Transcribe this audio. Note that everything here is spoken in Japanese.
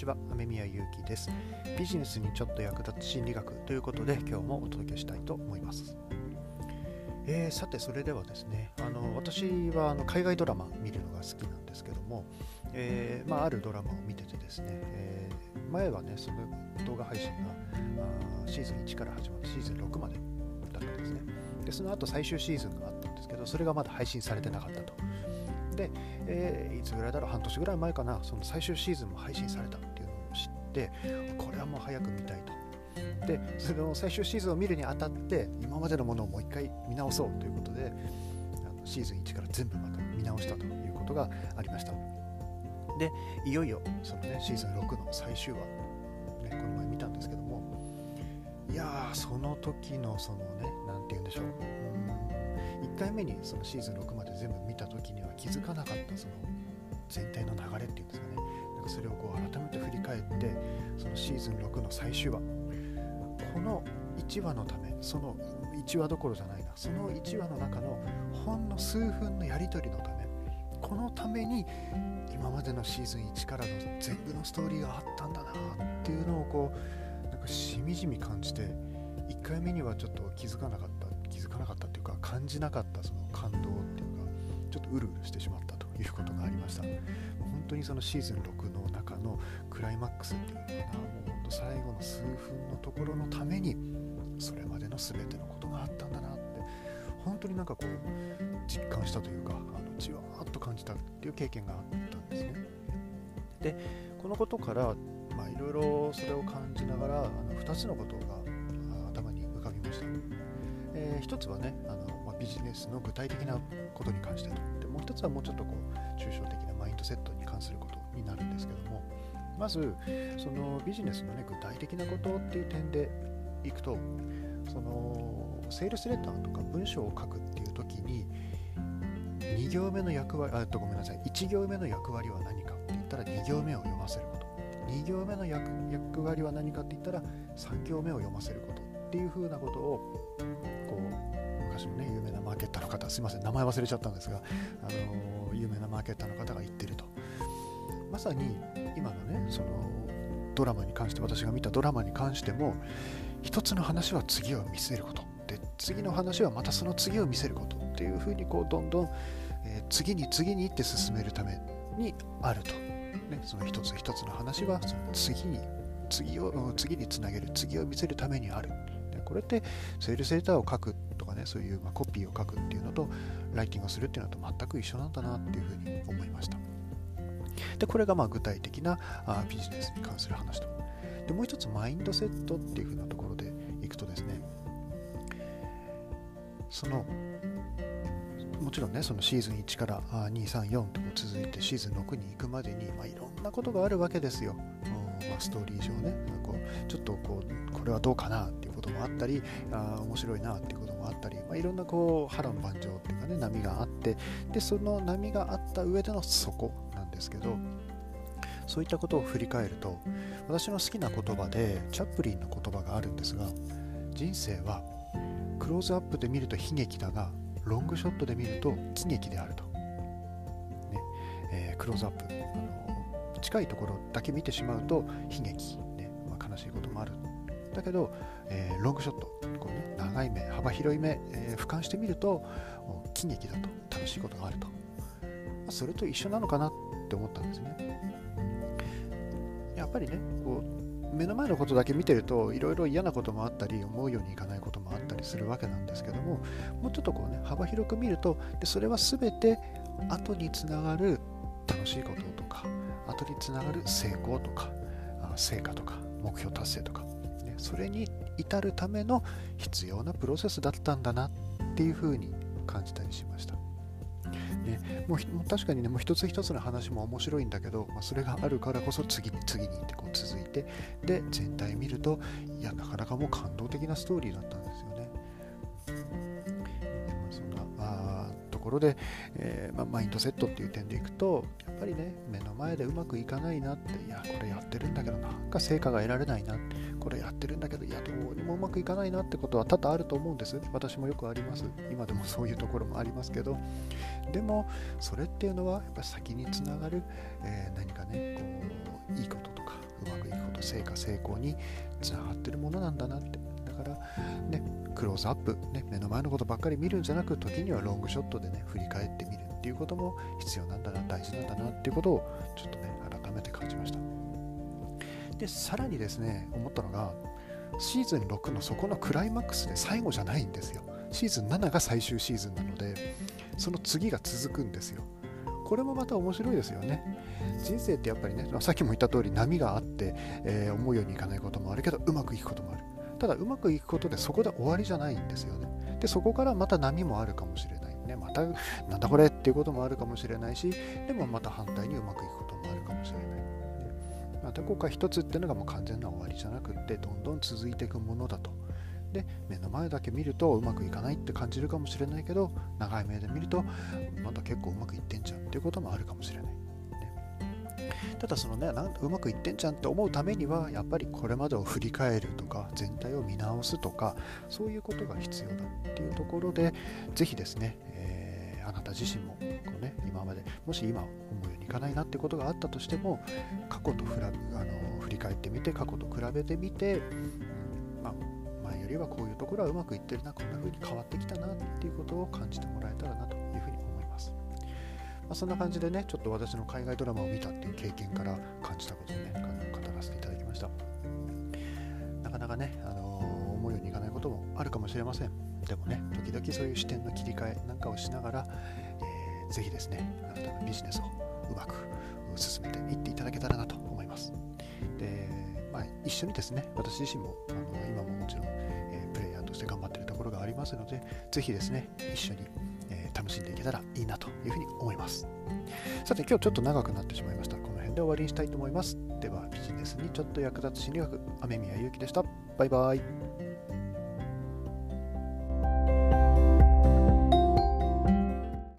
ちは。雨宮ゆうきです。ビジネスにちょっと役立つ心理学ということで今日もお届けしたいと思います。えー、さてそれではですねあの私はあの海外ドラマ見るのが好きなんですけども、えーまあ、あるドラマを見ててですね、えー、前はねその動画配信があシーズン1から始まってシーズン6までだったんですね。でその後最終シーズンがあったんですけどそれがまだ配信されてなかったと。で、えー、いつぐらいだろう？半年ぐらい前かな。その最終シーズンも配信されたってこれはもう早く見たいと。でその最終シーズンを見るにあたって今までのものをもう一回見直そうということであのシーズン1から全部また見直したということがありました。でいよいよその、ね、シーズン6の最終話、ね、この前見たんですけどもいやーその時のそのね何て言うんでしょう。1回目にそのシーズン6まで全部見た時には気づかなかったその全体の流れっていうんですかね。なんかそれをこう改めて振り返ってそのシーズン6の最終話。この1話のためその1話どころじゃないな。その1話の中のほんの数分のやり取りのためこのために今までのシーズン1からの全部のストーリーがあったんだなっていうのをこうなんかしみじみ感じて1回目にはちょっと気づかなかった気づかなかったっていうか感じなかったその感動っていうかちょっとうるうるしてしまった。いうことがありました。本当にそのシーズン6の中のクライマックスっていうのかなもう本当最後の数分のところのためにそれまでの全てのことがあったんだなって本当になんかこう実感したというかあのじわーっと感じたっていう経験があったんですね。でこのことからまあいろいろそれを感じながらあの2つのことが頭に浮かびました、えー、1つはねあの、まあ、ビジネスの具体的なことに関してと。う1つはもうちょっとこう抽象的なマインドセットに関することになるんですけどもまずそのビジネスのね具体的なことっていう点でいくとそのセールスレターとか文章を書くっていう時に2行目の役割あとごめんなさい1行目の役割は何かって言ったら2行目を読ませること。2行目の役役割は何かって言ったら3行目を読ませることっていうふうなことをこね有名なマーケッターの方すいません名前忘れちゃったんですが、あの有名なマーケッターの方が言ってると。まさに今のねそのドラマに関して私が見たドラマに関しても一つの話は次を見せること。で次の話はまたその次を見せることっていうふうにこうどんどん、えー、次に次にって進めるためにあると、ね、その一つ一つの話はその次に次を次につなげる次を見せるためにある。でこれってセールスレターを書くねそういう、コピーを書くっていうのとライティングをするっていうのと全く一緒なんだなっていうふうに思いました。でこれがまあ具体的なあビジネスに関する話と。でもう一つマインドセットっていうふうなところでいくとですねそのもちろんねそのシーズン1から234と続いてシーズン6に行くまでに、まあ、いろんなことがあるわけですよ、まあ、ストーリー上ねこうちょっとこうこれはどうかなってもあったりあ面白いなっていうこともあったり、まあ、いろんなこう波乱万丈っていうかね波があってでその波があった上での底なんですけどそういったことを振り返ると私の好きな言葉でチャップリンの言葉があるんですが人生はクローズアップで見ると悲劇だがロングショットで見ると喜劇であると、ねえー、クローズアップあの近いところだけ見てしまうと悲劇、ねまあ、悲しいこともある。だけど、えー、ロングショットこう、ね、長い目幅広い目、えー、俯瞰してみると喜劇だと楽しいことがあると、まあ、それと一緒なのかなって思ったんですね。やっぱりねこう目の前のことだけ見てるといろいろ嫌なこともあったり思うようにいかないこともあったりするわけなんですけどももうちょっとこうね幅広く見るとでそれは全て後につながる楽しいこととか後につながる成功とか成果とか目標達成とか、それに至るための必要なプロセスだったんだなっていうふうに感じたりしました。ね、もう確かにねもう一つ一つの話も面白いんだけど、まあ、それがあるからこそ次に次にってこう続いてで全体見るといやなかなかもう感動的なストーリーだったんですよね。ころで、えー、ま、マインドセットっていう点でいくとやっぱりね目の前でうまくいかないなっていやこれやってるんだけどなんか成果が得られないなこれやってるんだけどいやどうにもうまくいかないなってことは多々あると思うんです。私もよくあります。今でもそういうところもありますけど。でもそれっていうのはやっぱり先につながる、えー、何かねこういいこととかうまくいくこと成果成功につながってるものなんだなって。からねクローズアップ、ね、目の前のことばっかり見るんじゃなく時にはロングショットでね振り返ってみるっていうことも必要なんだな大事なんだなっていうことをちょっとね改めて感じました。でさらにですね思ったのがシーズン6のそこのクライマックスで最後じゃないんですよ。シーズン7が最終シーズンなのでその次が続くんですよ。これもまた面白いですよね。人生ってやっぱりねさっきも言った通り波があって、えー、思うようにいかないこともあるけどうまくいくこともある。ただうまくいくことでそこで終わりじゃないんですよね。でそこからまた波もあるかもしれないね。またなんだこれっていうこともあるかもしれないしでもまた反対にうまくいくこともあるかもしれない。またここ一つっていうのがもう完全な終わりじゃなくってどんどん続いていくものだと。で目の前だけ見るとうまくいかないって感じるかもしれないけど長い目で見るとまだ結構うまくいってんじゃんっていうこともあるかもしれない、ただそのねなんうまくいってんじゃんって思うためにはやっぱりこれまでを振り返るとか全体を見直すとかそういうことが必要だっていうところでぜひですね、えー、あなた自身もこう、ね、今までもし今思うようにいかないなってことがあったとしても過去とふらあの振り返ってみて過去と比べてみて、まありはこういうところはうまくいってるなこんな風に変わってきたなっていうことを感じてもらえたらなとまあ、そんな感じでねちょっと私の海外ドラマを見たっていう経験から感じたことをね語らせていただきました。なかなかね、あのー、思うようにいかないこともあるかもしれません。でもね時々そういう視点の切り替えなんかをしながら、えー、ぜひですねあなたのビジネスをうまく進めていっていただけたらなと思います。で、まあ、一緒にですね私自身もあの今ももちろんえプレイヤーとして頑張ってるところがありますので、ぜひですね、一緒に、楽しんでいけたらいいなというふうに思います。さて、今日ちょっと長くなってしまいました。この辺で終わりにしたいと思います。では、ビジネスにちょっと役立つ心理学、雨宮ゆうきでした。バイバイ。